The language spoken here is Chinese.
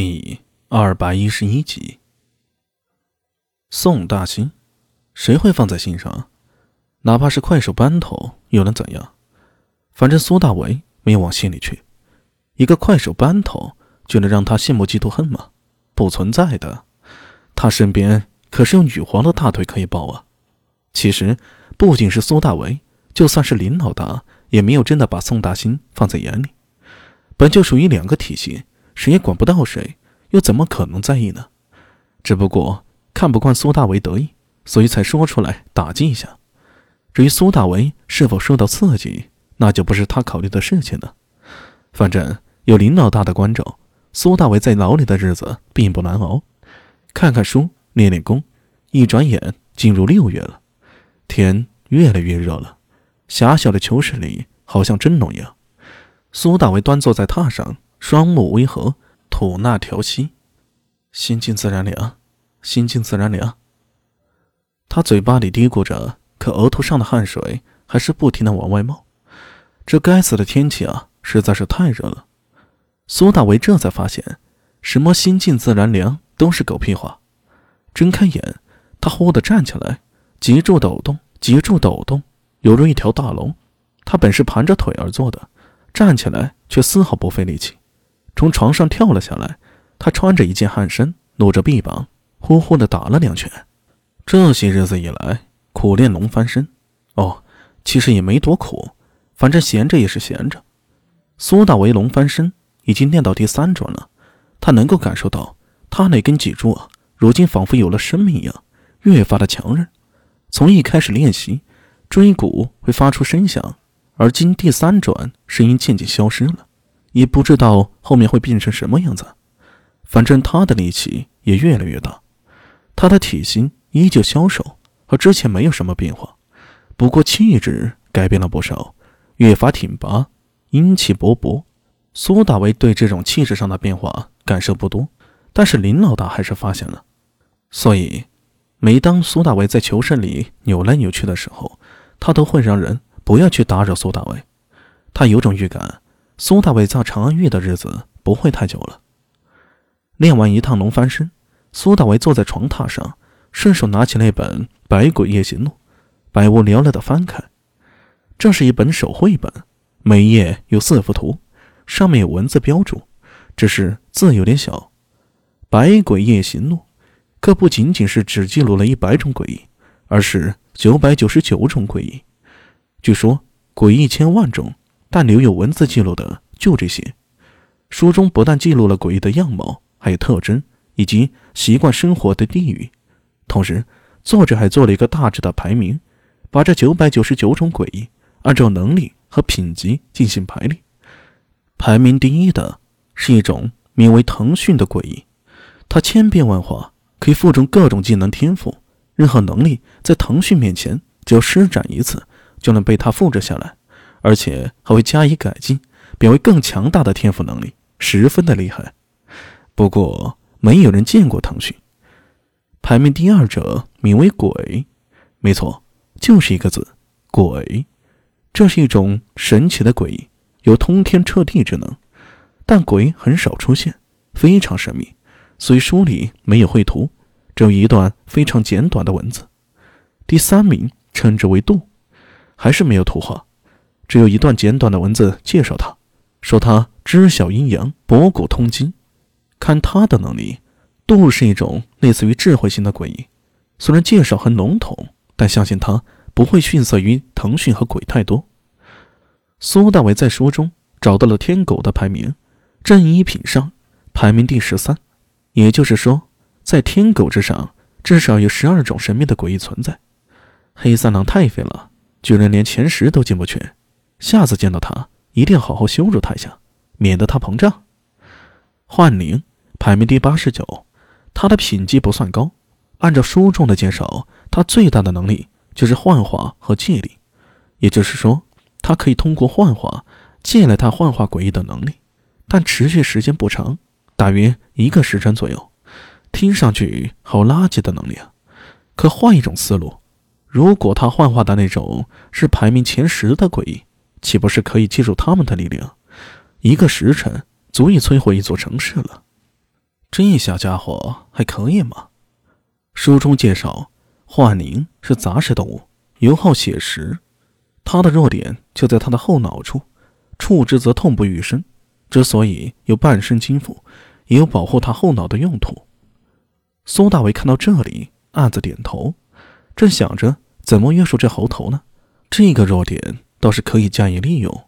第二百一十一集，宋大兴，谁会放在心上？哪怕是快手班头，又能怎样？反正苏大为没有往心里去。一个快手班头就能让他羡慕嫉妒恨吗？不存在的。他身边可是有女皇的大腿可以抱啊！其实，不仅是苏大为，就算是林老大，也没有真的把宋大兴放在眼里。本就属于两个体系。谁也管不到谁，又怎么可能在意呢？只不过看不惯苏大为得意，所以才说出来打击一下。至于苏大为是否受到刺激，那就不是他考虑的事情了。反正有林老大的关照，苏大为在牢里的日子并不难熬。看看书，练练功，一转眼进入六月了，天越来越热了。狭小的囚室里好像蒸笼一样。苏大为端坐在榻上。双目微合，吐纳调息，心静自然凉，心静自然凉。他嘴巴里嘀咕着，可额头上的汗水还是不停的往外冒。这该死的天气啊，实在是太热了。苏大为这才发现，什么心静自然凉都是狗屁话。睁开眼，他忽地站起来，脊柱抖动，脊柱抖动，犹如一条大龙。他本是盘着腿而坐的，站起来却丝毫不费力气。从床上跳了下来，他穿着一件汗衫，露着臂膀，呼呼地打了两拳。这些日子以来，苦练龙翻身。哦，其实也没多苦，反正闲着也是闲着。苏大为龙翻身已经练到第三转了，他能够感受到他那根脊柱啊，如今仿佛有了生命一样，越发的强韧。从一开始练习，椎骨会发出声响，而今第三转，声音渐渐消失了。也不知道后面会变成什么样子，反正他的力气也越来越大，他的体型依旧消瘦，和之前没有什么变化，不过气质改变了不少，越发挺拔，英气勃勃。苏大为对这种气质上的变化感受不多，但是林老大还是发现了，所以每当苏大为在囚室里扭来扭去的时候，他都会让人不要去打扰苏大为，他有种预感。苏大伟在长安狱的日子不会太久了。练完一趟龙翻身，苏大伟坐在床榻上，顺手拿起那本《百鬼夜行录》，百无聊赖的翻开。这是一本手绘本，每页有四幅图，上面有文字标注，只是字有点小。《百鬼夜行录》可不仅仅是只记录了一百种诡异，而是九百九十九种诡异。据说诡异千万种。但留有文字记录的就这些。书中不但记录了诡异的样貌，还有特征以及习惯生活的地域。同时，作者还做了一个大致的排名，把这九百九十九种诡异按照能力和品级进行排列。排名第一的是一种名为腾讯的诡异，它千变万化，可以附中各种技能天赋，任何能力在腾讯面前只要施展一次，就能被它复制下来。而且还会加以改进，变为更强大的天赋能力，十分的厉害。不过没有人见过腾讯。排名第二者名为鬼，没错，就是一个字“鬼”。这是一种神奇的鬼，有通天彻地之能，但鬼很少出现，非常神秘，所以书里没有绘图，只有一段非常简短的文字。第三名称之为度，还是没有图画。只有一段简短的文字介绍他，说他知晓阴阳，博古通今。看他的能力，度是一种类似于智慧型的诡异。虽然介绍很笼统，但相信他不会逊色于腾讯和鬼太多。苏大伟在书中找到了天狗的排名，正一品上排名第十三，也就是说，在天狗之上至少有十二种神秘的诡异存在。黑三郎太废了，居然连前十都进不去。下次见到他，一定要好好羞辱他一下，免得他膨胀。幻灵排名第八十九，他的品级不算高。按照书中的介绍，他最大的能力就是幻化和借力，也就是说，他可以通过幻化借来他幻化诡异的能力，但持续时间不长，大约一个时辰左右。听上去好垃圾的能力啊！可换一种思路，如果他幻化的那种是排名前十的诡异，岂不是可以借助他们的力量，一个时辰足以摧毁一座城市了？这小家伙还可以嘛。书中介绍，幻宁是杂食动物，尤好血食。他的弱点就在他的后脑处，触之则痛不欲生。之所以有半身金符，也有保护他后脑的用途。苏大为看到这里，暗自点头，正想着怎么约束这猴头呢？这个弱点倒是可以加以利用。